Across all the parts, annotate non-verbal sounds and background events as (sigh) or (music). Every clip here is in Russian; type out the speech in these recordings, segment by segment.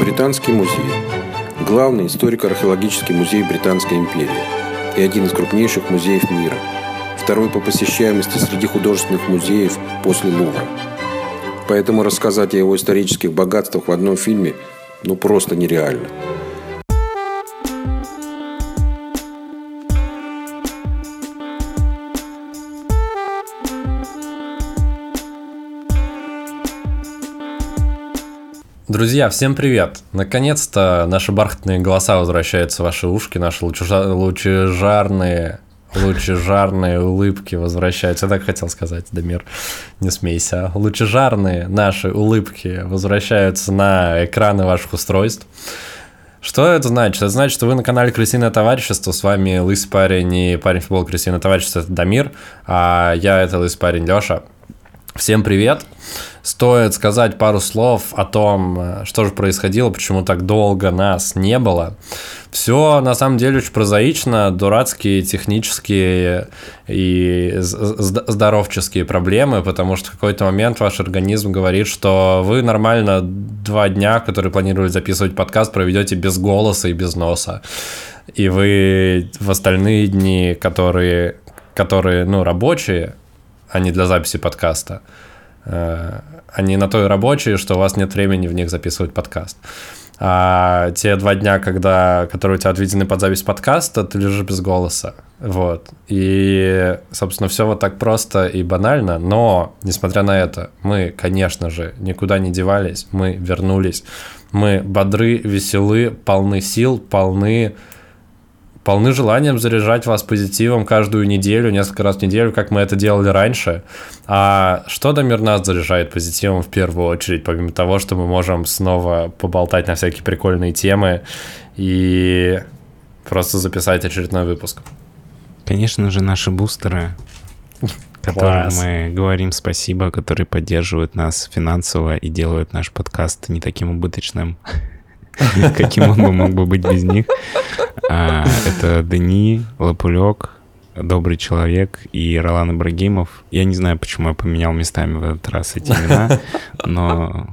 Британский музей. Главный историко-археологический музей Британской империи и один из крупнейших музеев мира. Второй по посещаемости среди художественных музеев после Лувра. Поэтому рассказать о его исторических богатствах в одном фильме ну просто нереально. Друзья, всем привет! Наконец-то наши бархатные голоса возвращаются в ваши ушки, наши лучежарные, лучежарные улыбки возвращаются. Я так хотел сказать, Дамир, не смейся. Лучежарные наши улыбки возвращаются на экраны ваших устройств. Что это значит? Это значит, что вы на канале Крысиное товарищество, с вами лысый парень и парень футбол Крысиное товарищество, это Дамир, а я это лысый парень Лёша. Всем привет! Стоит сказать пару слов о том, э, что же происходило, почему так долго нас не было. Все на самом деле очень прозаично, дурацкие технические и здоровческие проблемы, потому что в какой-то момент ваш организм говорит, что вы нормально два дня, которые планировали записывать подкаст, проведете без голоса и без носа. И вы в остальные дни, которые, которые ну, рабочие, а не для записи подкаста, э, они на той рабочие, что у вас нет времени в них записывать подкаст. А те два дня, когда, которые у тебя отведены под запись подкаста, ты лежишь без голоса. Вот. И, собственно, все вот так просто и банально. Но, несмотря на это, мы, конечно же, никуда не девались. Мы вернулись. Мы бодры, веселы, полны сил, полны полны желанием заряжать вас позитивом каждую неделю, несколько раз в неделю, как мы это делали раньше. А что Дамир нас заряжает позитивом в первую очередь, помимо того, что мы можем снова поболтать на всякие прикольные темы и просто записать очередной выпуск? Конечно же, наши бустеры, (laughs) которым мы говорим спасибо, которые поддерживают нас финансово и делают наш подкаст не таким убыточным. (laughs) (laughs) каким он бы мог бы быть без них. А, это Дени, Лапулек, Добрый человек и Ролан Ибрагимов. Я не знаю, почему я поменял местами в этот раз эти имена, но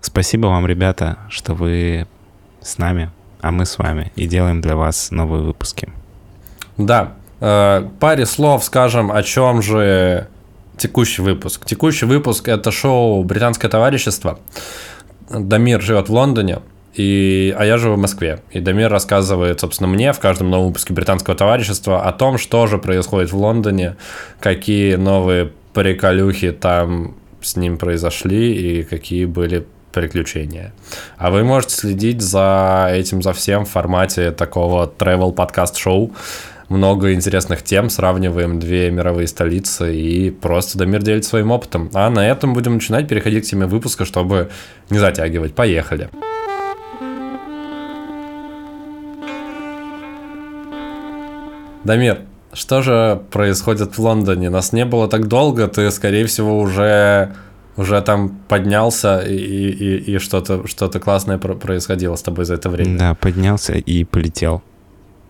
спасибо вам, ребята, что вы с нами, а мы с вами, и делаем для вас новые выпуски. Да, э, паре слов скажем, о чем же текущий выпуск. Текущий выпуск — это шоу «Британское товарищество». Дамир живет в Лондоне, и, а я живу в Москве. И Дамир рассказывает, собственно, мне в каждом новом выпуске британского товарищества о том, что же происходит в Лондоне, какие новые приколюхи там с ним произошли и какие были приключения. А вы можете следить за этим, за всем в формате такого travel подкаст шоу много интересных тем, сравниваем две мировые столицы и просто Дамир делит своим опытом. А на этом будем начинать переходить к теме выпуска, чтобы не затягивать. Поехали! Дамир, что же происходит в Лондоне? Нас не было так долго, ты, скорее всего, уже уже там поднялся и, и, и что-то что классное происходило с тобой за это время. Да, поднялся и полетел.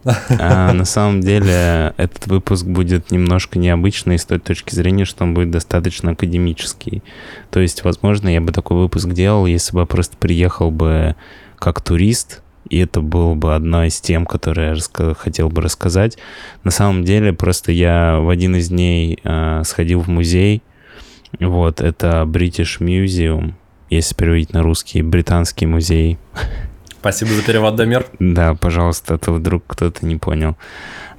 А на самом деле этот выпуск будет немножко необычный с той точки зрения, что он будет достаточно академический. То есть, возможно, я бы такой выпуск делал, если бы просто приехал бы как турист, и это было бы одна из тем, которые я хотел бы рассказать. На самом деле, просто я в один из дней э, сходил в музей. Вот, это British Museum, если переводить на русский, британский музей. Спасибо за перевод, Дамир. Да, пожалуйста, а то вдруг кто-то не понял.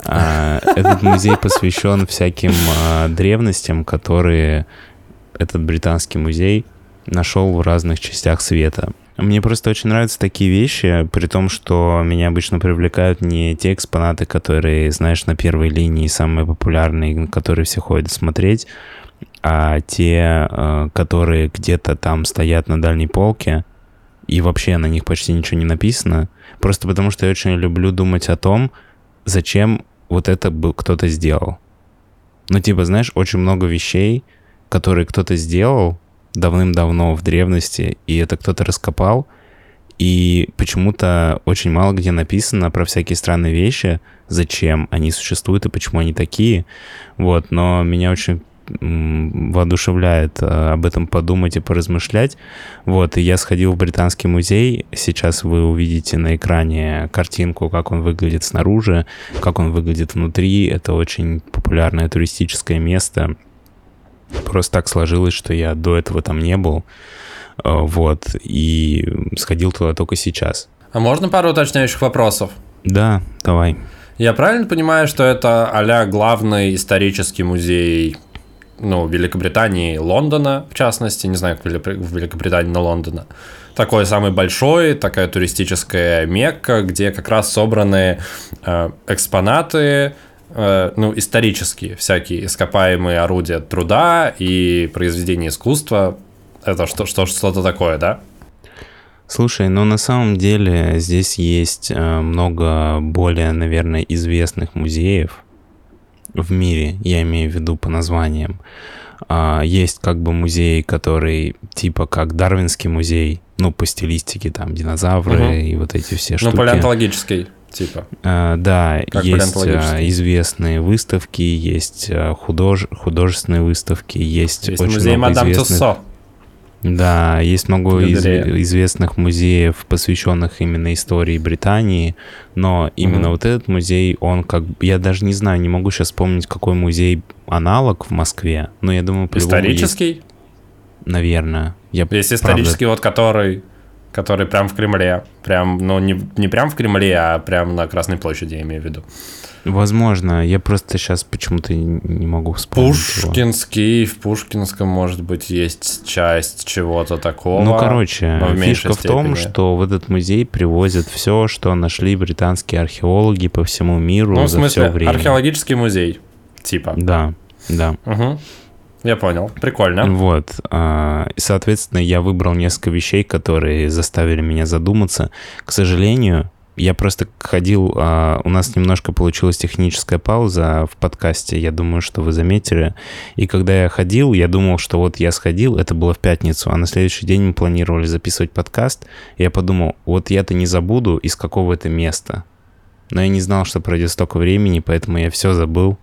А, этот музей посвящен всяким а, древностям, которые этот британский музей нашел в разных частях света. Мне просто очень нравятся такие вещи, при том, что меня обычно привлекают не те экспонаты, которые, знаешь, на первой линии самые популярные, которые все ходят смотреть, а те, которые где-то там стоят на дальней полке, и вообще на них почти ничего не написано, просто потому что я очень люблю думать о том, зачем вот это бы кто-то сделал. Ну, типа, знаешь, очень много вещей, которые кто-то сделал давным-давно в древности, и это кто-то раскопал, и почему-то очень мало где написано про всякие странные вещи, зачем они существуют и почему они такие. Вот, но меня очень воодушевляет э, об этом подумать и поразмышлять. Вот, и я сходил в Британский музей. Сейчас вы увидите на экране картинку, как он выглядит снаружи, как он выглядит внутри. Это очень популярное туристическое место. Просто так сложилось, что я до этого там не был. Э, вот, и сходил туда только сейчас. А можно пару уточняющих вопросов? Да, давай. Я правильно понимаю, что это а главный исторический музей ну, Великобритании, Лондона, в частности, не знаю, как в Великобритании, но Лондона. Такой самый большой, такая туристическая мекка, где как раз собраны э, экспонаты, э, ну, исторические, всякие ископаемые орудия труда и произведения искусства. Это что, что, что-то такое, да? Слушай, ну на самом деле здесь есть э, много более, наверное, известных музеев, в мире, я имею в виду по названиям. А, есть как бы музей, который типа как Дарвинский музей, ну, по стилистике, там, динозавры угу. и вот эти все ну, штуки. Ну, палеонтологический, типа. А, да, как есть а, известные выставки, есть худож... художественные выставки, есть, есть очень музей много Мадам известных... Туссо. Да, есть много из, известных музеев, посвященных именно истории Британии, но именно mm вот этот музей, он как я даже не знаю, не могу сейчас вспомнить, какой музей аналог в Москве, но я думаю, Исторический? Есть, наверное. Я, есть исторический, вот который, который прям в Кремле, прям, ну не, не прям в Кремле, а прям на Красной площади, я имею в виду. Возможно, я просто сейчас почему-то не могу вспомнить. Пушкинский, его. в Пушкинском, может быть, есть часть чего-то такого. Ну, короче, фишка в том, что в этот музей привозят все, что нашли британские археологи по всему миру ну, в смысле, все время. археологический музей, типа. Да, да. Угу. Я понял, прикольно. Вот, а, соответственно, я выбрал несколько вещей, которые заставили меня задуматься. К сожалению, я просто ходил, а, у нас немножко получилась техническая пауза в подкасте, я думаю, что вы заметили. И когда я ходил, я думал, что вот я сходил, это было в пятницу, а на следующий день мы планировали записывать подкаст. И я подумал, вот я-то не забуду, из какого это места. Но я не знал, что пройдет столько времени, поэтому я все забыл.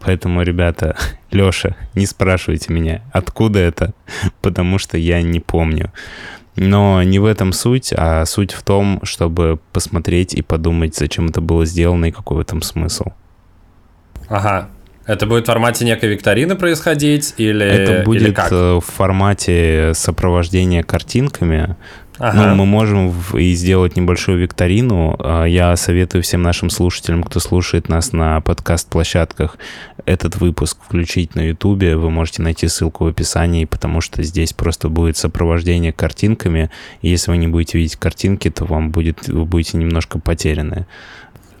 Поэтому, ребята, (laughs) Леша, не спрашивайте меня, откуда это, (laughs) потому что я не помню. Но не в этом суть, а суть в том, чтобы посмотреть и подумать, зачем это было сделано и какой в этом смысл. Ага. Это будет в формате некой викторины происходить или Это будет или как? Э, в формате сопровождения картинками, Ага. Ну, мы можем и сделать небольшую викторину. А, я советую всем нашим слушателям, кто слушает нас на подкаст-площадках, этот выпуск включить на Ютубе. Вы можете найти ссылку в описании, потому что здесь просто будет сопровождение картинками. И если вы не будете видеть картинки, то вам будет, вы будете немножко потеряны.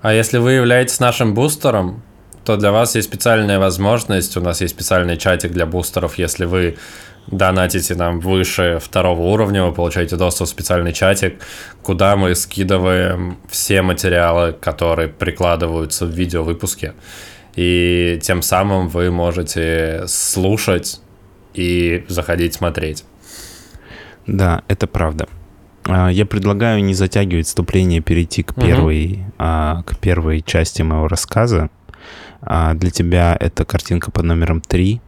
А если вы являетесь нашим бустером, то для вас есть специальная возможность. У нас есть специальный чатик для бустеров, если вы донатите нам выше второго уровня, вы получаете доступ в специальный чатик, куда мы скидываем все материалы, которые прикладываются в видеовыпуске. И тем самым вы можете слушать и заходить смотреть. Да, это правда. А, я предлагаю не затягивать вступление, перейти к первой, угу. к первой части моего рассказа. А, для тебя это картинка под номером 3.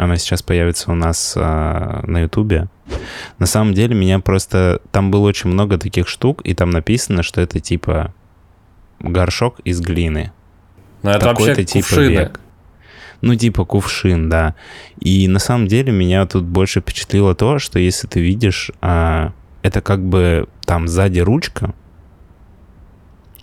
Она сейчас появится у нас а, на Ютубе. На самом деле меня просто... Там было очень много таких штук, и там написано, что это типа горшок из глины. Ну это вообще типа кувшины. век. Ну, типа кувшин, да. И на самом деле меня тут больше впечатлило то, что если ты видишь, а, это как бы там сзади ручка,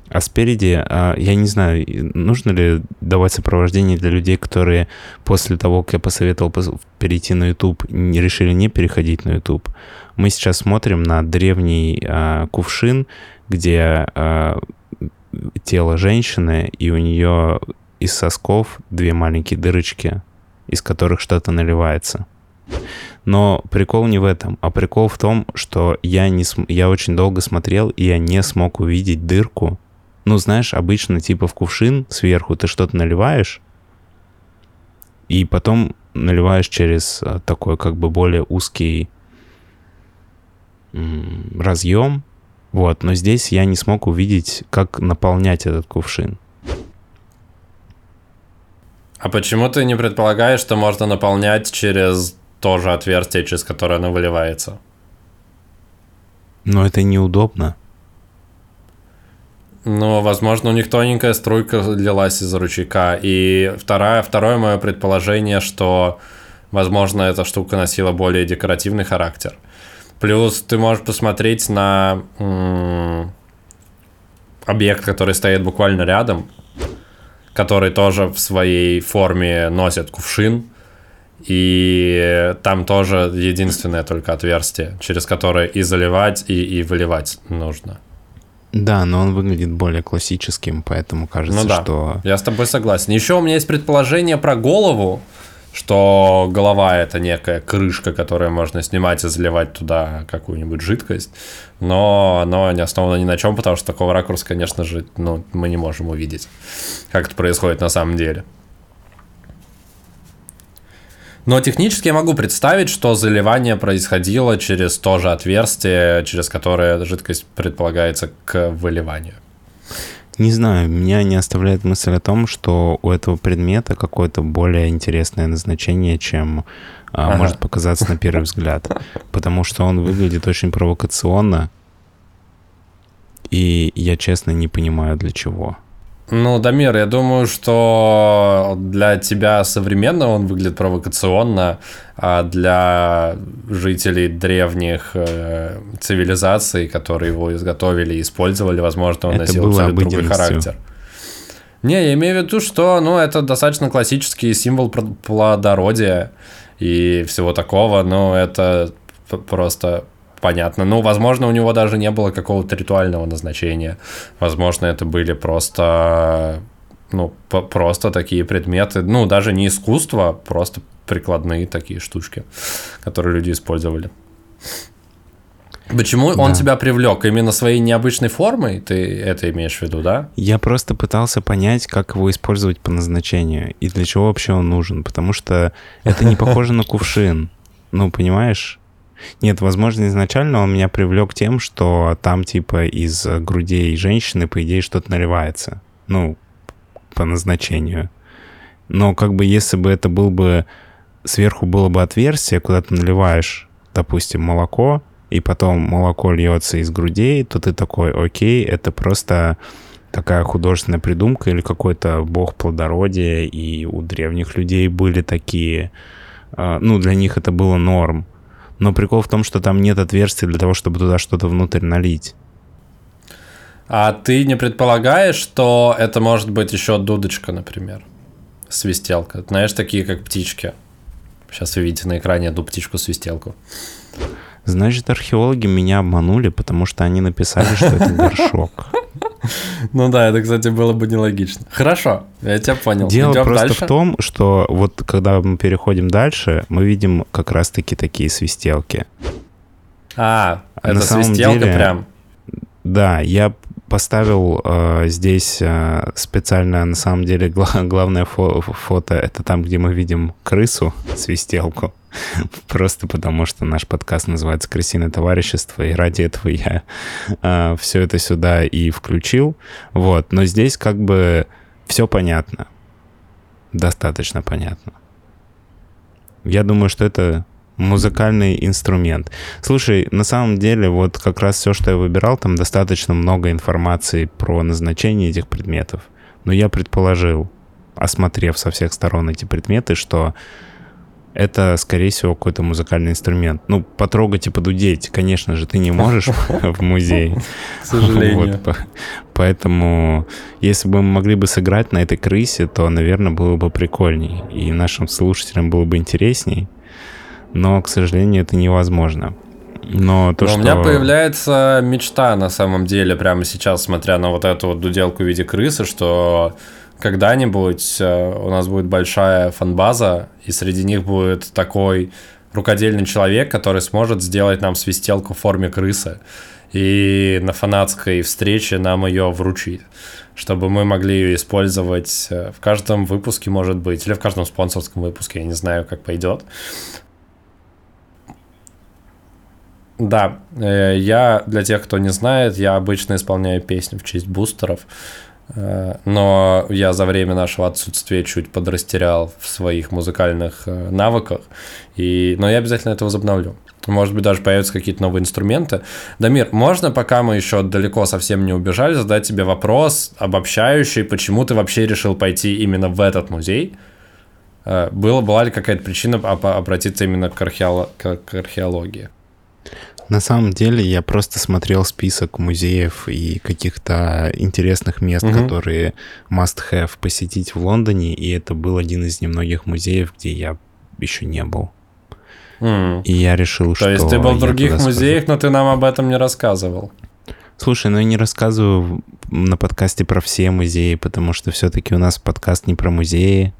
а спереди, а, я не знаю, нужно ли давать сопровождение для людей, которые после того, как я посоветовал перейти на YouTube, не решили не переходить на YouTube. Мы сейчас смотрим на древний а, кувшин, где а, тело женщины, и у нее из сосков две маленькие дырочки, из которых что-то наливается. Но прикол не в этом, а прикол в том, что я, не я очень долго смотрел, и я не смог увидеть дырку, ну, знаешь, обычно типа в кувшин сверху ты что-то наливаешь, и потом наливаешь через э, такой как бы более узкий разъем. Вот, но здесь я не смог увидеть, как наполнять этот кувшин. А почему ты не предполагаешь, что можно наполнять через то же отверстие, через которое оно выливается? Но это неудобно. Ну, возможно, у них тоненькая струйка лилась из ручейка. И второе, второе мое предположение, что, возможно, эта штука носила более декоративный характер. Плюс ты можешь посмотреть на объект, который стоит буквально рядом, который тоже в своей форме носит кувшин. И там тоже единственное только отверстие, через которое и заливать, и, и выливать нужно. Да, но он выглядит более классическим, поэтому кажется, Ну да, что... я с тобой согласен. Еще у меня есть предположение про голову, что голова это некая крышка, которую можно снимать и заливать туда какую-нибудь жидкость, но оно не основано ни на чем, потому что такого ракурса, конечно же, ну, мы не можем увидеть, как это происходит на самом деле. Но технически я могу представить, что заливание происходило через то же отверстие, через которое жидкость предполагается к выливанию. Не знаю, меня не оставляет мысль о том, что у этого предмета какое-то более интересное назначение, чем а, Ага. может показаться на первый взгляд. Потому что он выглядит очень провокационно. И я честно не понимаю для чего. Ну, Дамир, я думаю, что для тебя современно он выглядит провокационно, а для жителей древних э, цивилизаций, которые его изготовили и использовали, возможно, он Это носил абсолютно другой характер. Не, я имею в виду, что ну, это достаточно классический символ плодородия и всего такого, но это просто понятно. Ну, возможно, у него даже не было какого-то ритуального назначения. Возможно, это были просто, ну, просто такие предметы, ну, даже не искусство, просто прикладные такие штучки, которые люди использовали. Почему он Да. тебя привлек? Именно своей необычной формой? Ты это имеешь в виду, да? Я просто пытался понять, как его использовать по назначению и для чего вообще он нужен, потому что это не похоже на кувшин. Ну, понимаешь? Нет, возможно, изначально он меня привлек тем, что там типа из грудей женщины, по идее, что-то наливается. Ну, по назначению. Но как бы если бы это был бы... Сверху было бы отверстие, куда ты наливаешь, допустим, молоко, и потом молоко льется из грудей, то ты такой, окей, это просто такая художественная придумка или какой-то бог плодородия, и у древних людей были такие... а, Ну, для них это было норм. Но прикол в том, что там нет отверстия для того, чтобы туда что-то внутрь налить. А ты не предполагаешь, что это может быть еще дудочка, например? Свистелка. Знаешь, такие как птички. Сейчас вы видите на экране одну птичку-свистелку. Значит, археологи меня обманули, потому что они написали, что это (laughs) горшок. (laughs) Ну да, это, кстати, было бы нелогично. Хорошо, я тебя понял. Дело Идем просто дальше? в том, что вот когда мы переходим дальше, мы видим как раз-таки такие свистелки. А, А это свистелка деле- прям. Да, я поставил э, здесь э, специально, на самом деле, гла- (laughs) главное фо- фото, это там, где мы видим крысу, свистелку. (laughs) Просто потому, что наш подкаст называется «Крысиное товарищество», и ради этого я все это сюда и включил. Вот, но здесь как бы все понятно. Достаточно понятно. Я думаю, что это музыкальный инструмент. Слушай, на самом деле, вот как раз все, что я выбирал, там достаточно много информации про назначение этих предметов. Но я предположил, осмотрев со всех сторон эти предметы, что это, скорее всего, какой-то музыкальный инструмент. Ну, потрогать и подудеть, конечно же, ты не можешь (laughs) в музее. К сожалению. Поэтому, если бы мы могли бы сыграть на этой крысе, то, наверное, было бы прикольней. И нашим слушателям было бы интересней. Но, к сожалению, это невозможно. Но то, Но что... у меня появляется мечта на самом деле прямо сейчас, смотря на вот эту вот дуделку в виде крысы, что когда-нибудь э, у нас будет большая фанбаза, и среди них будет такой рукодельный человек, который сможет сделать нам свистелку в форме крысы. И на фанатской встрече нам ее вручить, чтобы мы могли ее использовать э, в каждом выпуске, может быть, или в каждом спонсорском выпуске, я не знаю, как пойдет. Да, э, я, для тех, кто не знает, я обычно исполняю песни в честь бустеров. Э, но я за время нашего отсутствия чуть подрастерял в своих музыкальных э, навыках, и... но я обязательно это возобновлю. Может быть, даже появятся какие-то новые инструменты. Дамир, можно, пока мы еще далеко совсем не убежали, задать тебе вопрос обобщающий, почему ты вообще решил пойти именно в этот музей? Было, была ли какая-то причина обратиться именно к, археоло- к археологии? На самом деле я просто смотрел список музеев и каких-то интересных мест, угу. которые must have посетить в Лондоне, и это был один из немногих музеев, где я еще не был. Mm. И я решил, То что... То есть ты был в других музеях, схожу. но ты нам об этом не рассказывал? Слушай, ну я не рассказываю на подкасте про все музеи, потому что все-таки у нас подкаст не про музеи.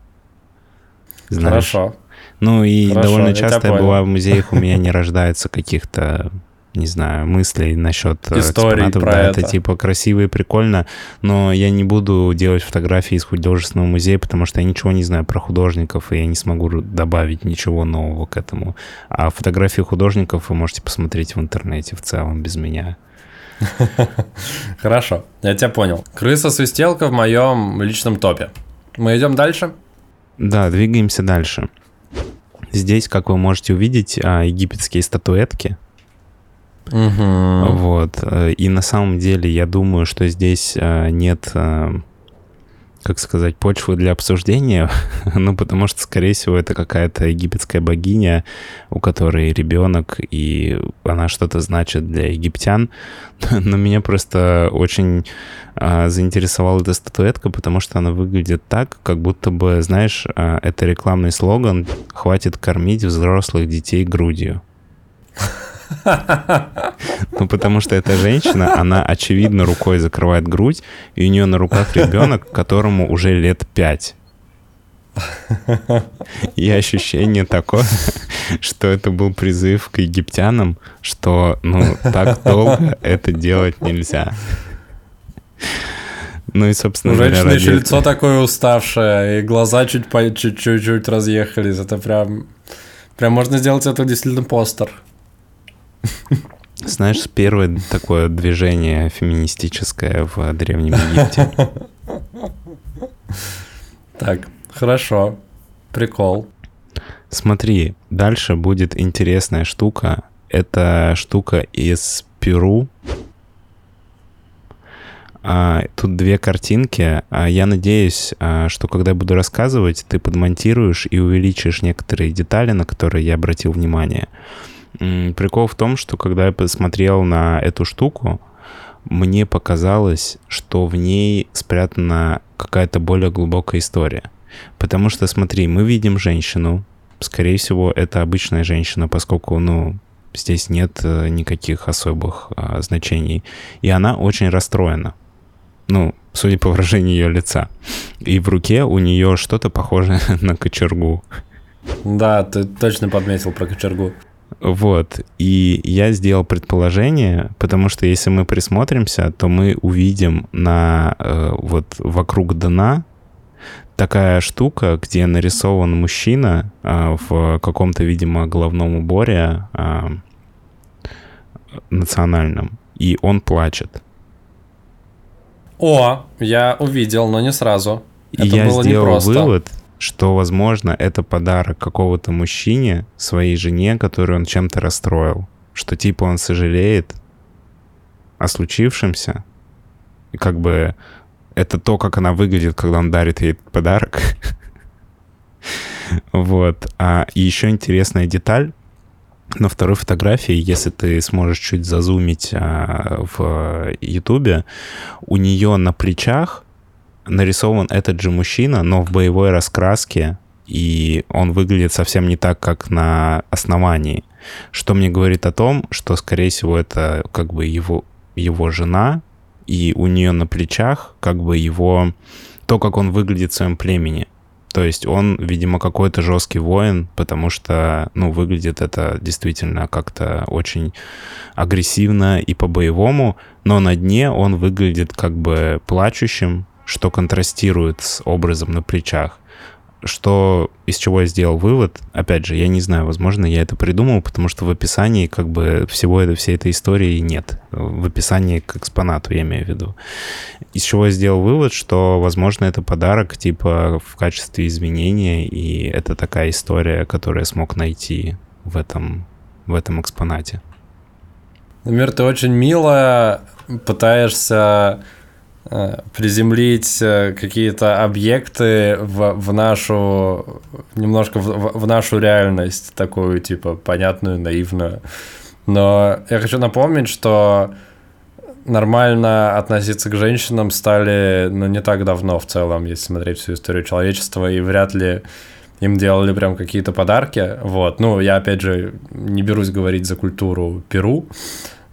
Знаешь? Хорошо. Ну и Хорошо, довольно часто я, бываю в музеях, у меня не (laughs) рождается каких-то не знаю, мыслей насчет э, Истории про да, это. это типа красиво и прикольно, но я не буду делать фотографии из художественного музея, потому что я ничего не знаю про художников, и я не смогу добавить ничего нового к этому. А фотографии художников вы можете посмотреть в интернете в целом без меня. (laughs) Хорошо, я тебя понял. Крыса-свистелка в моем личном топе. Мы идем дальше? Да, двигаемся дальше. Здесь, как вы можете увидеть, а, египетские статуэтки. Угу. Вот. Э, и на самом деле я думаю, что здесь а, нет а, как сказать, почву для обсуждения, (laughs) ну, потому что, скорее всего, это какая-то египетская богиня, у которой ребенок, и она что-то значит для египтян. (laughs) Но меня просто очень а, заинтересовала эта статуэтка, потому что она выглядит так, как будто бы, знаешь, а, это рекламный слоган «Хватит кормить взрослых детей грудью». (laughs) Ну, потому что эта женщина, она, очевидно, рукой закрывает грудь, и у нее на руках ребенок, которому уже лет пять. И ощущение такое, что это был призыв к египтянам, что, ну, так долго это делать нельзя. Ну и, собственно, У женщины еще лицо такое уставшее, и глаза чуть чуть-чуть разъехались. Это прям... Прям можно сделать это действительно постер. Знаешь, первое такое движение феминистическое в Древнем Египте. Так, хорошо. Прикол. Смотри, дальше будет интересная штука. Это штука из Перу. А, тут две картинки. А, я надеюсь, а, что когда я буду рассказывать, ты подмонтируешь и увеличишь некоторые детали, на которые я обратил внимание. Прикол в том, что когда я посмотрел на эту штуку, мне показалось, что в ней спрятана какая-то более глубокая история. Потому что, смотри, мы видим женщину, скорее всего, это обычная женщина, поскольку, ну, здесь нет э, никаких особых а, значений. И она очень расстроена. Ну, судя по выражению ее лица. И в руке у нее что-то похожее (laughs) на кочергу. Да, ты точно подметил про кочергу. Вот. И я сделал предположение, потому что если мы присмотримся, то мы увидим на э, вот вокруг дна такая штука, где нарисован мужчина э, в каком-то, видимо, головном уборе э, национальном, и он плачет. О, я увидел, но не сразу. Это я было сделал непросто. вывод, что, возможно, это подарок какого-то мужчине своей жене, которую он чем-то расстроил. Что типа он сожалеет о случившемся. И как бы это то, как она выглядит, когда он дарит ей этот подарок. (laughs) Вот. А еще интересная деталь. На второй фотографии, если ты сможешь чуть зазумить а, в Ютубе, у нее на плечах нарисован этот же мужчина, но в боевой раскраске, и он выглядит совсем не так, как на основании. Что мне говорит о том, что, скорее всего, это как бы его, его жена, и у нее на плечах как бы его... То, как он выглядит в своем племени. То есть он, видимо, какой-то жесткий воин, потому что, ну, выглядит это действительно как-то очень агрессивно и по-боевому, но на дне он выглядит как бы плачущим, что контрастирует с образом на плечах. что из чего я сделал вывод, опять же, я не знаю, возможно, я это придумал, потому что в описании как бы всего это, всей этой истории нет. В описании к экспонату, я имею в виду. Из чего я сделал вывод, что, возможно, это подарок типа в качестве извинения, и это такая история, которую я смог найти в этом, в этом экспонате. Мир, ты очень мило пытаешься приземлить э, какие-то объекты в, в нашу немножко в, в нашу реальность такую типа понятную наивную. Но я хочу напомнить что нормально относиться к женщинам стали ну не так давно в целом если смотреть всю историю человечества и вряд ли им делали прям какие-то подарки. Вот. Ну я опять же не берусь говорить за культуру Перу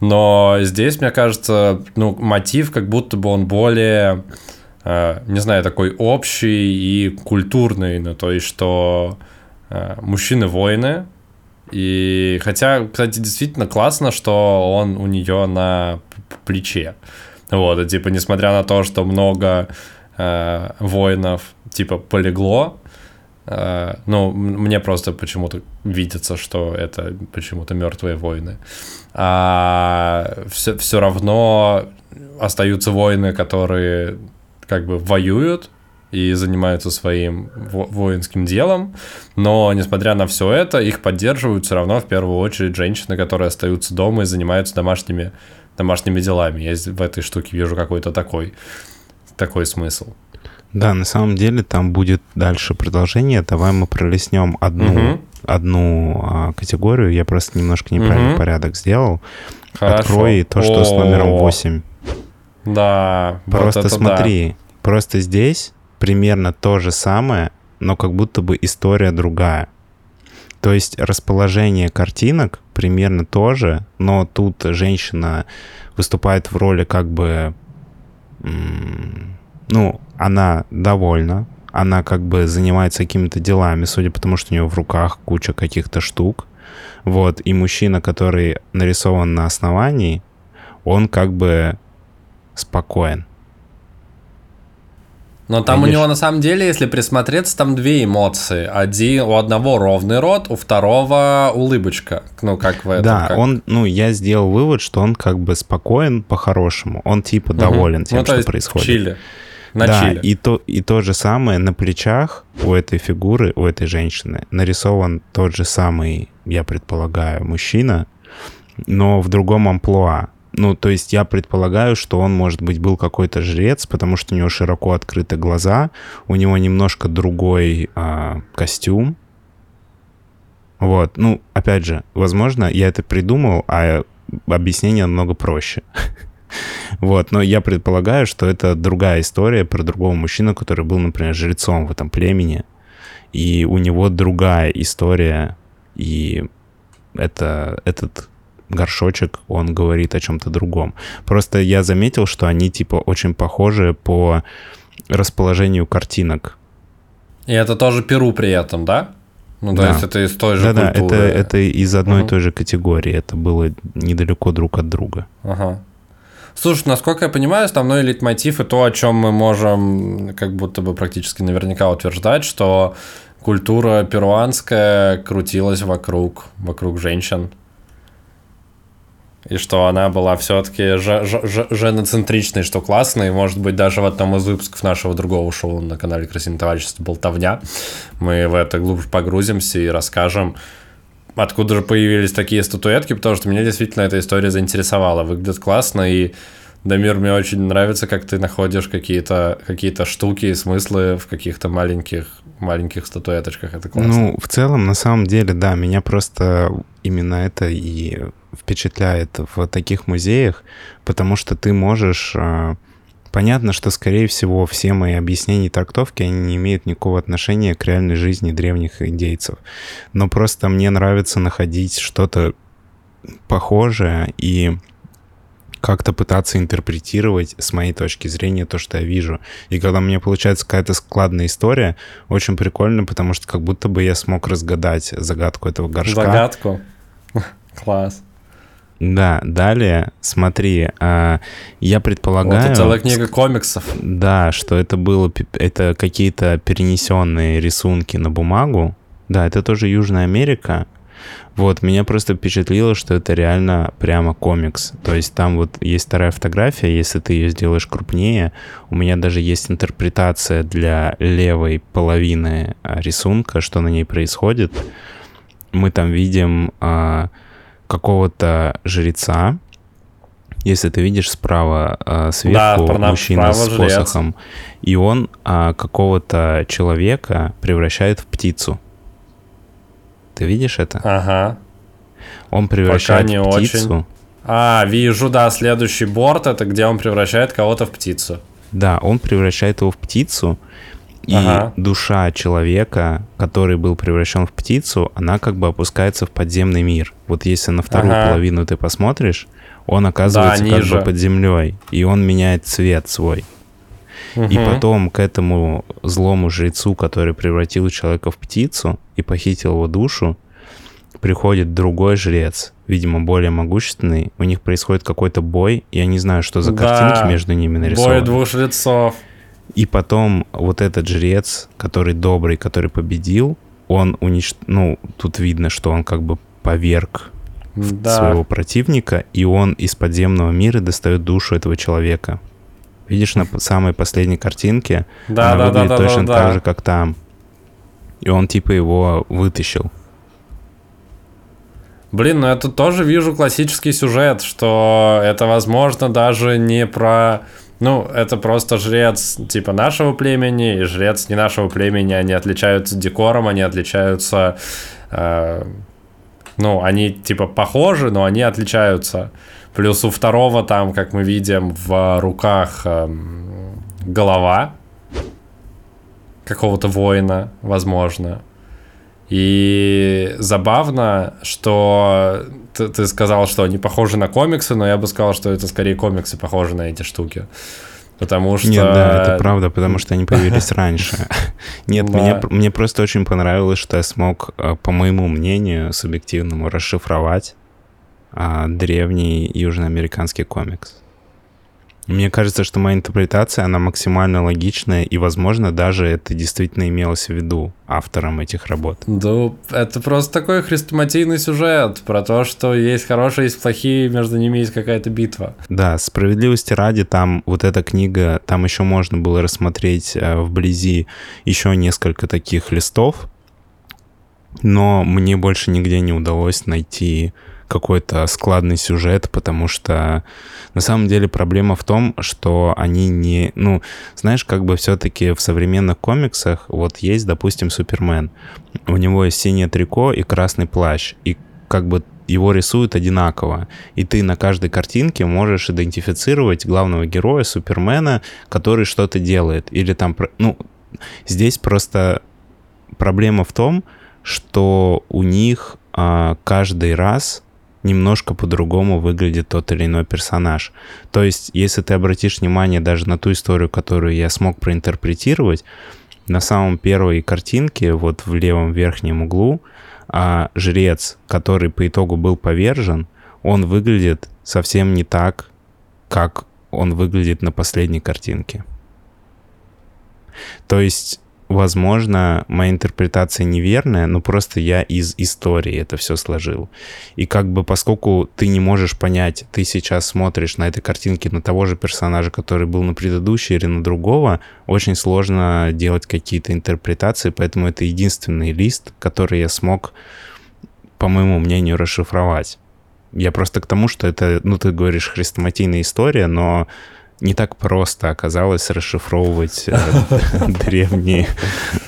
но здесь, мне кажется, ну, мотив как будто бы он более, э, не знаю, такой общий и культурный. Ну, то есть, что э, мужчины воины. И хотя, кстати, действительно классно, что он у нее на плече. Вот, и типа, несмотря на то, что много э, воинов, типа, полегло, ну, мне просто почему-то видится, что это почему-то мертвые воины. А все, все равно остаются воины, которые как бы воюют и занимаются своим во- воинским делом, но несмотря на все это, их поддерживают все равно в первую очередь женщины, которые остаются дома и занимаются домашними, домашними делами. Я в этой штуке вижу какой-то такой, такой смысл. Да, на самом деле там будет дальше продолжение. Давай мы пролеснем одну, угу. одну а, категорию. Я просто немножко неправильный угу. порядок сделал. Хорошо. Открой то, что О-о-о. с номером 8. Да. Просто вот смотри. Да. Просто здесь примерно то же самое, но как будто бы история другая. То есть расположение картинок примерно то же, но тут женщина выступает в роли как бы ну, она довольна, она как бы занимается какими-то делами, судя по тому, что у нее в руках куча каких-то штук. Вот, и мужчина, который нарисован на основании, он как бы спокоен. Но там Видишь? у него на самом деле, если присмотреться, там две эмоции. Один у одного ровный рот, у второго улыбочка. Ну, как в этом. Да, как... он, ну, я сделал вывод, что он как бы спокоен по-хорошему. Он типа доволен угу. тем, ну, что происходит. Чили. На да. И то, и то же самое на плечах у этой фигуры, у этой женщины нарисован тот же самый, я предполагаю, мужчина, но в другом амплуа. Ну, то есть я предполагаю, что он, может быть, был какой-то жрец, потому что у него широко открыты глаза, у него немножко другой а, костюм. Вот, ну, опять же, возможно, я это придумал, а объяснение намного проще. (laughs) Вот, но я предполагаю, что это другая история про другого мужчину, который был, например, жрецом в этом племени, и у него другая история, и это, этот горшочек, он говорит о чем-то другом. Просто я заметил, что они, типа, очень похожи по расположению картинок. И это тоже Перу при этом, да? Ну, то да. есть это из той же да, культуры. Да, это, это из одной угу. той же категории. Это было недалеко друг от друга. Ага. Слушай, насколько я понимаю, основной лейтмотив и то, о чем мы можем как будто бы практически наверняка утверждать, что культура перуанская крутилась вокруг, вокруг женщин. И что она была все-таки женоцентричной, что классно. И, может быть, даже в одном из выпусков нашего другого шоу на канале Красивое товарищество «Болтовня» мы в это глубже погрузимся и расскажем, откуда же появились такие статуэтки, потому что меня действительно эта история заинтересовала. Выглядит классно, и Дамир, мне очень нравится, как ты находишь какие-то какие штуки и смыслы в каких-то маленьких маленьких статуэточках. Это классно. Ну, в целом, на самом деле, да, меня просто именно это и впечатляет в таких музеях, потому что ты можешь а, Понятно, что, скорее всего, все мои объяснения и трактовки, они не имеют никакого отношения к реальной жизни древних индейцев. Но просто мне нравится находить что-то похожее и как-то пытаться интерпретировать с моей точки зрения то, что я вижу. И когда у меня получается какая-то складная история, очень прикольно, потому что как будто бы я смог разгадать загадку этого горшка. Загадку? (laughs) Класс. Да, далее, смотри, а, я предполагаю... Вот это целая книга комиксов. Да, что это было, это какие-то перенесенные рисунки на бумагу. Да, это тоже Южная Америка. Вот, меня просто впечатлило, что это реально прямо комикс. То есть там вот есть вторая фотография, если ты ее сделаешь крупнее, у меня даже есть интерпретация для левой половины а, рисунка, что на ней происходит. Мы там видим а, какого-то жреца, если ты видишь справа э, сверху да, мужчина с посохом, жрец. и он э, какого-то человека превращает в птицу. Ты видишь это? Ага. Он превращает Пока не в птицу. Очень. А, вижу, да, следующий борт это где он превращает кого-то в птицу. Да, он превращает его в птицу, и ага. душа человека, который был превращен в птицу, она как бы опускается в подземный мир. Вот если на вторую ага. половину ты посмотришь, он оказывается да, как бы под землей, и он меняет цвет свой. Угу. И потом к этому злому жрецу, который превратил человека в птицу и похитил его душу, приходит другой жрец, видимо, более могущественный. У них происходит какой-то бой. Я не знаю, что за да, картинки между ними нарисованы. Бой двух жрецов. И потом вот этот жрец, который добрый, который победил, он унич... Ну, тут видно, что он как бы поверг да. своего противника, и он из подземного мира достает душу этого человека. Видишь, на самой последней картинке да, она да, выглядит да, да, точно да, так да. же, как там. И он типа его вытащил. Блин, ну это тоже вижу классический сюжет, что это, возможно, даже не про ну, это просто жрец типа нашего племени и жрец не нашего племени. Они отличаются декором, они отличаются... Э, ну, они типа похожи, но они отличаются. Плюс у второго там, как мы видим, в руках э, голова какого-то воина, возможно. И забавно, что ты, ты сказал, что они похожи на комиксы, но я бы сказал, что это скорее комиксы похожи на эти штуки. Потому что... Нет, да, это правда, потому что они появились (laughs) раньше. Нет, да. мне, мне просто очень понравилось, что я смог, э, по моему мнению, субъективному, расшифровать а, древний южноамериканский комикс. Мне кажется, что моя интерпретация, она максимально логичная, и, возможно, даже это действительно имелось в виду автором этих работ. Да, это просто такой хрестоматийный сюжет про то, что есть хорошие, есть плохие, между ними есть какая-то битва. Да, справедливости ради, там вот эта книга, там еще можно было рассмотреть э, вблизи еще несколько таких листов, но мне больше нигде не удалось найти какой-то складный сюжет, потому что на самом деле проблема в том, что они не... Ну, знаешь, как бы все-таки в современных комиксах вот есть, допустим, Супермен. У него есть синее трико и красный плащ. И как бы его рисуют одинаково. И ты на каждой картинке можешь идентифицировать главного героя, Супермена, который что-то делает. Или там... Ну, здесь просто проблема в том, что у них а, каждый раз немножко по-другому выглядит тот или иной персонаж. То есть, если ты обратишь внимание даже на ту историю, которую я смог проинтерпретировать, на самом первой картинке, вот в левом верхнем углу, а жрец, который по итогу был повержен, он выглядит совсем не так, как он выглядит на последней картинке. То есть возможно, моя интерпретация неверная, но просто я из истории это все сложил. И как бы поскольку ты не можешь понять, ты сейчас смотришь на этой картинке на того же персонажа, который был на предыдущей или на другого, очень сложно делать какие-то интерпретации, поэтому это единственный лист, который я смог, по моему мнению, расшифровать. Я просто к тому, что это, ну, ты говоришь, хрестоматийная история, но не так просто оказалось расшифровывать э, (laughs) древние,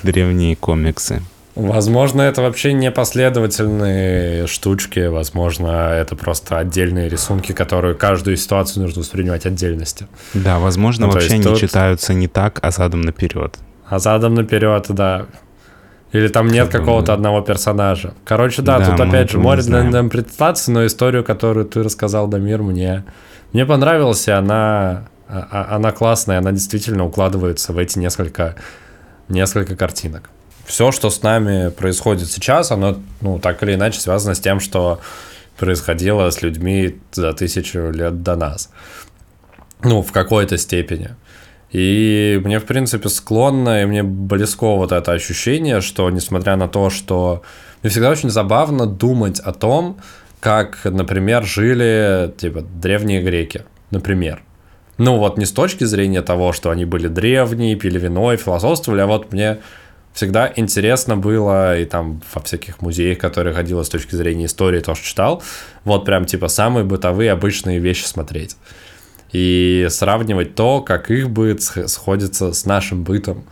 древние комиксы. Возможно, это вообще не последовательные штучки, возможно, это просто отдельные рисунки, которые каждую ситуацию нужно воспринимать отдельности. Да, возможно, ну, вообще они тут... читаются не так, а задом наперед. А задом наперед, да. Или там нет какого-то одного персонажа. Короче, да, да тут опять же море для интерпретации, но историю, которую ты рассказал, Дамир, мне, мне понравилась, и она она классная, она действительно укладывается в эти несколько, несколько картинок. Все, что с нами происходит сейчас, оно, ну, так или иначе связано с тем, что происходило с людьми за тысячу лет до нас. Ну, в какой-то степени. И мне, в принципе, склонно, и мне близко вот это ощущение, что, несмотря на то, что мне всегда очень забавно думать о том, как, например, жили, типа, древние греки, например. Ну, вот не с точки зрения того, что они были древние, пили вино и философствовали, а вот мне всегда интересно было, и там во всяких музеях, которые ходила с точки зрения истории, тоже читал, вот прям типа самые бытовые обычные вещи смотреть и сравнивать то, как их быт сходится с нашим бытом.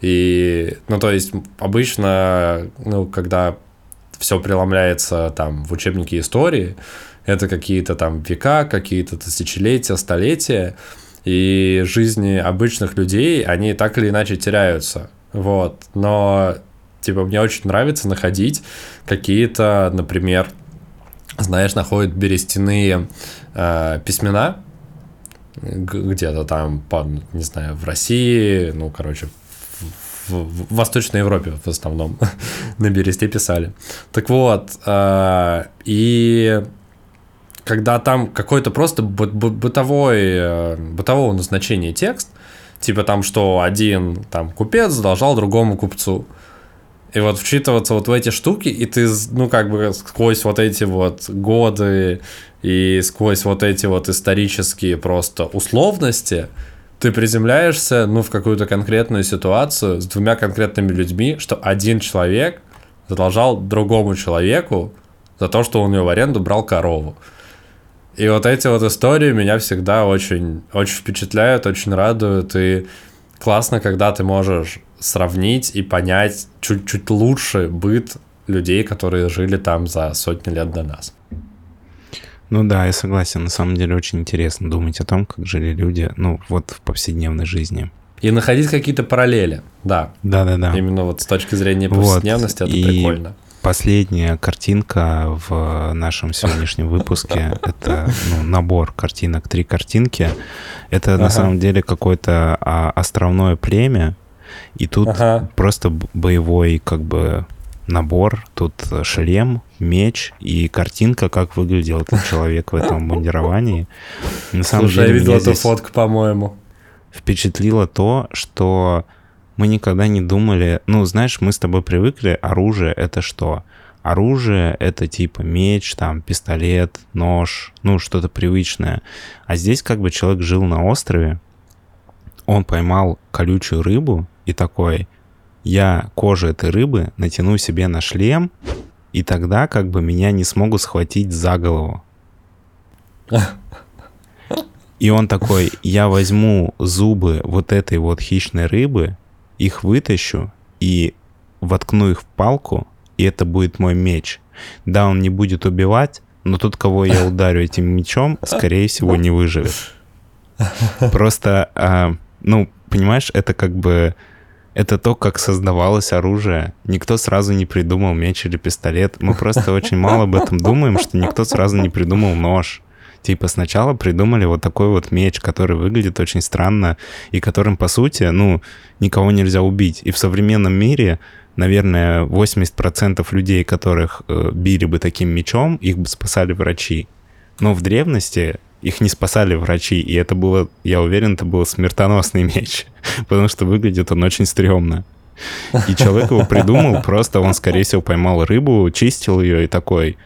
И, ну, то есть, обычно, ну, когда все преломляется там в учебнике истории, это какие-то там века, какие-то тысячелетия, столетия, и жизни обычных людей, они так или иначе теряются. Вот. Но, типа, мне очень нравится находить какие-то, например, знаешь, находят берестяные э, письмена, где-то там, по, не знаю, в России, ну, короче, в, в, Восточной Европе в основном (laughs) на бересте писали. Так вот, э, и когда там какой-то просто бытовой, э, бытового назначения текст, типа там, что один там купец задолжал другому купцу, и вот вчитываться вот в эти штуки, и ты, ну, как бы сквозь вот эти вот годы и сквозь вот эти вот исторические просто условности, ты приземляешься, ну, в какую-то конкретную ситуацию с двумя конкретными людьми, что один человек задолжал другому человеку за то, что он у него в аренду брал корову. И вот эти вот истории меня всегда очень, очень впечатляют, очень радуют, и классно, когда ты можешь сравнить и понять чуть-чуть лучше быт людей, которые жили там за сотни лет до нас. Ну да, я согласен. На самом деле очень интересно думать о том, как жили люди, ну, вот в повседневной жизни. И находить какие-то параллели, да. Да-да-да. Именно вот с точки зрения повседневности вот. это и прикольно. Последняя картинка в нашем сегодняшнем выпуске (laughs) — это ну, набор картинок, три картинки. Это ага. на самом деле какое-то а, островное племя, и тут ага. просто боевой как бы набор. Тут шлем, меч и картинка, как выглядел этот человек в этом мундировании. На самом Слушай, деле, я видел эту фотку, по-моему. Впечатлило то, что мы никогда не думали... Ну, знаешь, мы с тобой привыкли, оружие — это что? Оружие — это типа меч, там, пистолет, нож, ну, что-то привычное. А здесь как бы человек жил на острове, он поймал колючую рыбу и такой, я кожу этой рыбы натяну себе на шлем, и тогда как бы меня не смогут схватить за голову. (laughs) И он такой, я возьму зубы вот этой вот хищной рыбы, их вытащу и воткну их в палку, и это будет мой меч. Да, он не будет убивать, но тот, кого я (laughs) ударю этим мечом, скорее всего, не выживет. (laughs) Просто, а, ну, понимаешь, это как бы это то, как создавалось оружие. Никто сразу не придумал меч или пистолет. Мы просто очень мало об этом думаем, что никто сразу не придумал нож. Типа сначала придумали вот такой вот меч, который выглядит очень странно и которым, по сути, ну, никого нельзя убить. И в современном мире, наверное, 80% людей, которых э, били бы таким мечом, их бы спасали врачи. Но в древности их не спасали врачи, и это было, я уверен, это был смертоносный (laughs) меч, потому что выглядит он очень стрёмно. И человек его придумал, просто он, скорее всего, поймал рыбу, чистил ее и такой,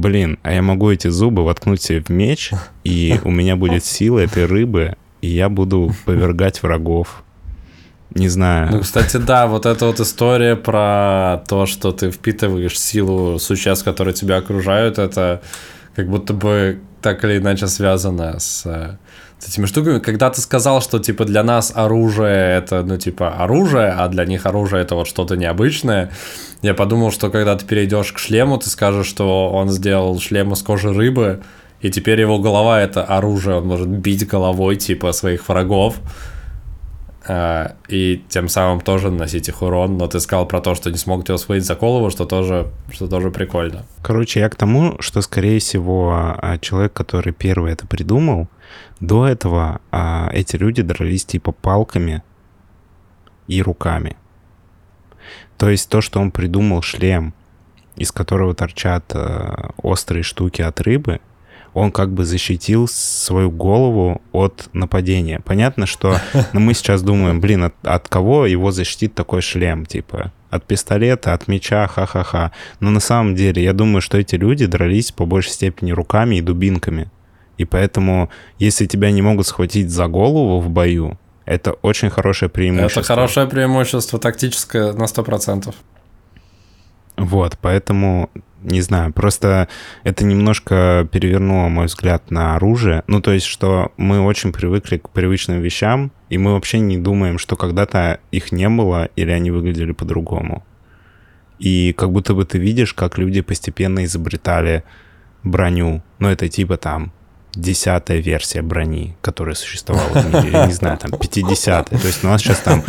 блин, а я могу эти зубы воткнуть себе в меч, и у меня будет сила этой рыбы, и я буду повергать врагов. Не знаю. Ну, кстати, да, вот эта вот история про то, что ты впитываешь силу существ, которые тебя окружают, это как будто бы так или иначе связано с, с этими штуками. Когда ты сказал, что типа для нас оружие это, ну, типа, оружие, а для них оружие это вот что-то необычное, я подумал, что когда ты перейдешь к шлему, ты скажешь, что он сделал шлем из кожи рыбы, и теперь его голова это оружие, он может бить головой типа своих врагов. А, и тем самым тоже наносить их урон, но ты сказал про то, что не смог его схватить за голову, что тоже, что тоже прикольно. Короче, я к тому, что, скорее всего, а, человек, который первый это придумал, до этого а, эти люди дрались типа палками и руками. То есть то, что он придумал шлем из которого торчат э, острые штуки от рыбы, он как бы защитил свою голову от нападения. Понятно, что ну, (laughs) мы сейчас думаем, блин, от, от кого его защитит такой шлем, типа, от пистолета, от меча, ха-ха-ха. Но на самом деле, я думаю, что эти люди дрались по большей степени руками и дубинками. И поэтому, если тебя не могут схватить за голову в бою, это очень хорошее преимущество. Это хорошее преимущество тактическое на 100%. Вот, поэтому, не знаю, просто это немножко перевернуло мой взгляд на оружие. Ну, то есть, что мы очень привыкли к привычным вещам, и мы вообще не думаем, что когда-то их не было или они выглядели по-другому. И как будто бы ты видишь, как люди постепенно изобретали броню. Ну, это типа там десятая версия брони, которая существовала я не знаю, там 50 То есть у нас сейчас там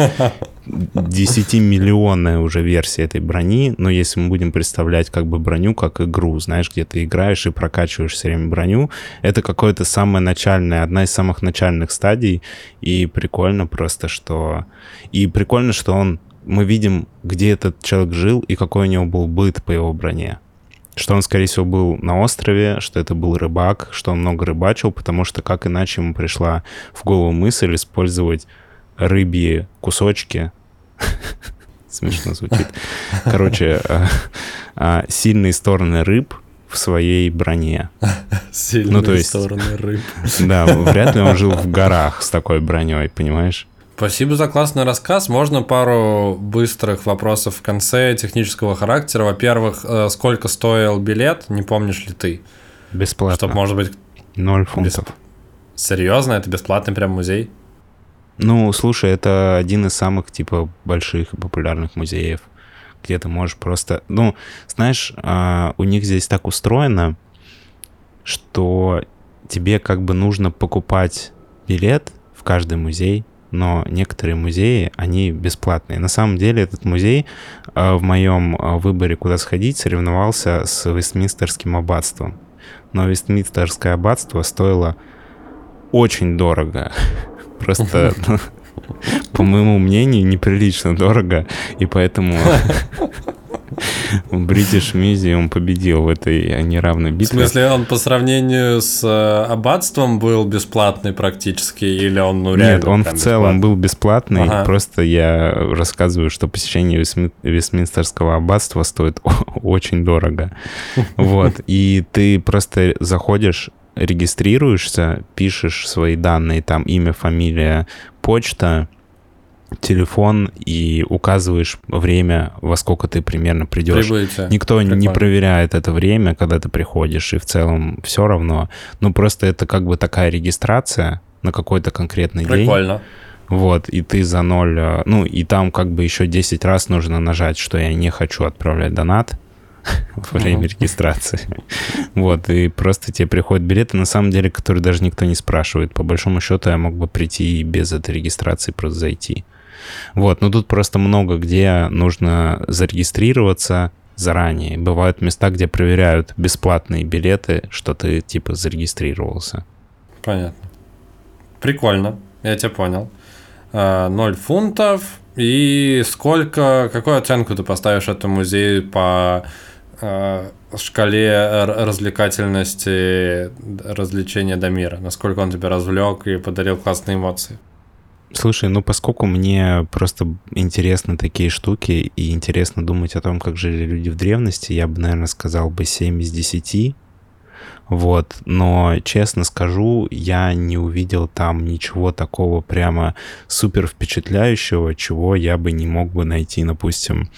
10-миллионная уже версия этой брони, но если мы будем представлять как бы броню как игру, знаешь, где ты играешь и прокачиваешь все время броню, это какое-то самое начальное, одна из самых начальных стадий, и прикольно просто, что... И прикольно, что он мы видим, где этот человек жил и какой у него был быт по его броне что он, скорее всего, был на острове, что это был рыбак, что он много рыбачил, потому что как иначе ему пришла в голову мысль использовать рыбьи кусочки. (laughs) Смешно звучит. Короче, а, а, сильные стороны рыб в своей броне. Сильные ну, то есть, стороны рыб. Да, вряд ли он жил в горах с такой броней, понимаешь? Спасибо за классный рассказ. Можно пару быстрых вопросов в конце технического характера. Во-первых, э, сколько стоил билет, не помнишь ли ты? Бесплатно. Чтобы, может быть... Ноль фунтов. Бесп... Серьезно? Это бесплатный прям музей? Ну, слушай, это один из самых, типа, больших и популярных музеев, где ты можешь просто... Ну, знаешь, а, у них здесь так устроено, что тебе как бы нужно покупать билет в каждый музей, но некоторые музеи, они бесплатные. На самом деле этот музей э, в моем э, выборе, куда сходить, соревновался с Вестминстерским аббатством. Но Вестминстерское аббатство стоило очень дорого. (laughs) Просто, ну, (laughs) по моему мнению, неприлично дорого, и поэтому (laughs) British Museum победил в этой неравной битве. В смысле, он по сравнению с э, аббатством был бесплатный практически, или он ну, реально Нет, он в целом был бесплатный, ага. просто я рассказываю, что посещение Вестминстерского аббатства стоит (laughs) очень дорого. Вот, и ты просто заходишь регистрируешься, пишешь свои данные, там имя, фамилия, почта, телефон и указываешь время, во сколько ты примерно придешь. Прибудете. Никто Прикольно. не проверяет это время, когда ты приходишь, и в целом все равно. Ну, просто это как бы такая регистрация на какой-то конкретный Прикольно. день. Прикольно. Вот, и ты за ноль... Э, ну, и там как бы еще 10 раз нужно нажать, что я не хочу отправлять донат (laughs) во время регистрации. Вот, и просто тебе приходят билеты, на самом деле, которые даже никто не спрашивает. По большому счету я мог бы прийти и без этой регистрации просто зайти. Вот, но тут просто много где нужно зарегистрироваться заранее. Бывают места, где проверяют бесплатные билеты, что ты типа зарегистрировался. Понятно. Прикольно, я тебя понял. А, ноль фунтов. И сколько, какую оценку ты поставишь этому музею по э, шкале развлекательности развлечения до мира? Насколько он тебя развлек и подарил классные эмоции? Слушай, ну поскольку мне просто интересны такие штуки и интересно думать о том, как жили люди в древности, я бы, наверное, сказал бы 7 из 10. Вот, но честно скажу, я не увидел там ничего такого прямо супер впечатляющего, чего я бы не мог бы найти, допустим,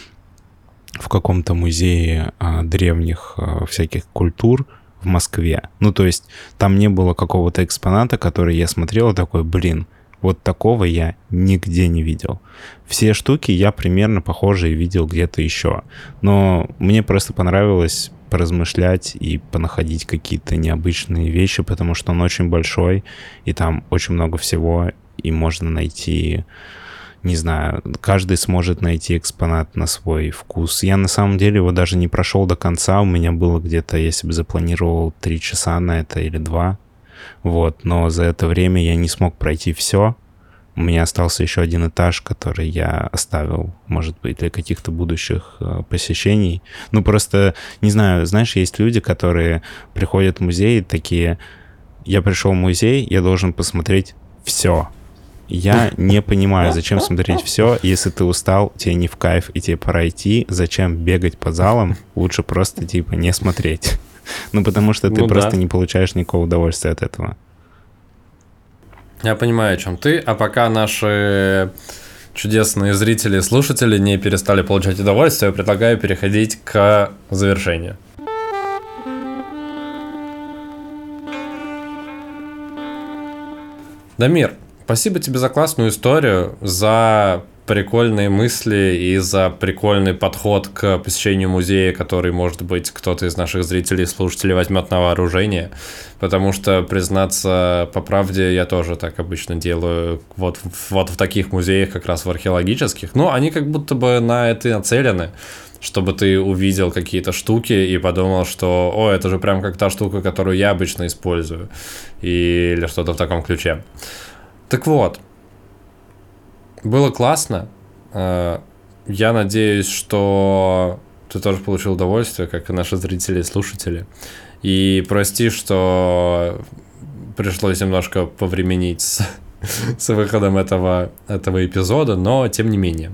в каком-то музее а, древних а, всяких культур в Москве. Ну, то есть там не было какого-то экспоната, который я смотрел такой, блин, вот такого я нигде не видел. Все штуки я примерно похожие видел где-то еще. Но мне просто понравилось поразмышлять и понаходить какие-то необычные вещи, потому что он очень большой, и там очень много всего, и можно найти не знаю, каждый сможет найти экспонат на свой вкус. Я на самом деле его даже не прошел до конца, у меня было где-то, я себе запланировал три часа на это или два, вот, но за это время я не смог пройти все, У меня остался еще один этаж, который я оставил, может быть, для каких-то будущих э, посещений. Ну, просто, не знаю, знаешь, есть люди, которые приходят в музей такие, я пришел в музей, я должен посмотреть все. Я не понимаю, зачем смотреть все, если ты устал, тебе не в кайф, и тебе пора идти, зачем бегать по залам, лучше просто, типа, не смотреть. Ну, потому что ты ну, просто да. не получаешь никакого удовольствия от этого. Я понимаю, о чем ты. А пока наши чудесные зрители и слушатели не перестали получать удовольствие, я предлагаю переходить к завершению. Дамир, спасибо тебе за классную историю, за прикольные мысли и за прикольный подход к посещению музея, который, может быть, кто-то из наших зрителей и слушателей возьмет на вооружение. Потому что, признаться по правде, я тоже так обычно делаю вот, вот в таких музеях, как раз в археологических. Ну, они как будто бы на это нацелены чтобы ты увидел какие-то штуки и подумал, что, о, это же прям как та штука, которую я обычно использую, или что-то в таком ключе. Так вот, было классно. Э, я надеюсь, что ты тоже получил удовольствие, как и наши зрители и слушатели. И прости, что пришлось немножко повременить с, (laughs) с выходом этого, этого эпизода, но тем не менее.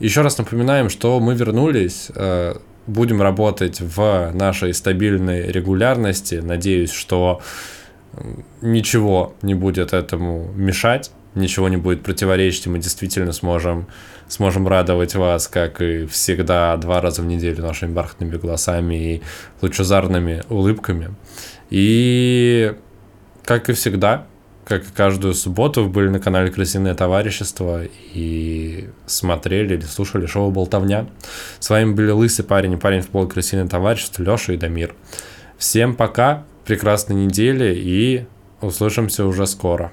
Еще раз напоминаем, что мы вернулись, э, будем работать в нашей стабильной регулярности. Надеюсь, что ничего не будет этому мешать ничего не будет противоречить, и мы действительно сможем, сможем радовать вас, как и всегда, два раза в неделю нашими бархатными голосами и лучезарными улыбками. И, как и всегда, как и каждую субботу, вы были на канале Крысиное товарищество и смотрели или слушали шоу «Болтовня». С вами были Лысый парень и парень в пол Крысиное товарищество Леша и Дамир. Всем пока, прекрасной недели и услышимся уже скоро.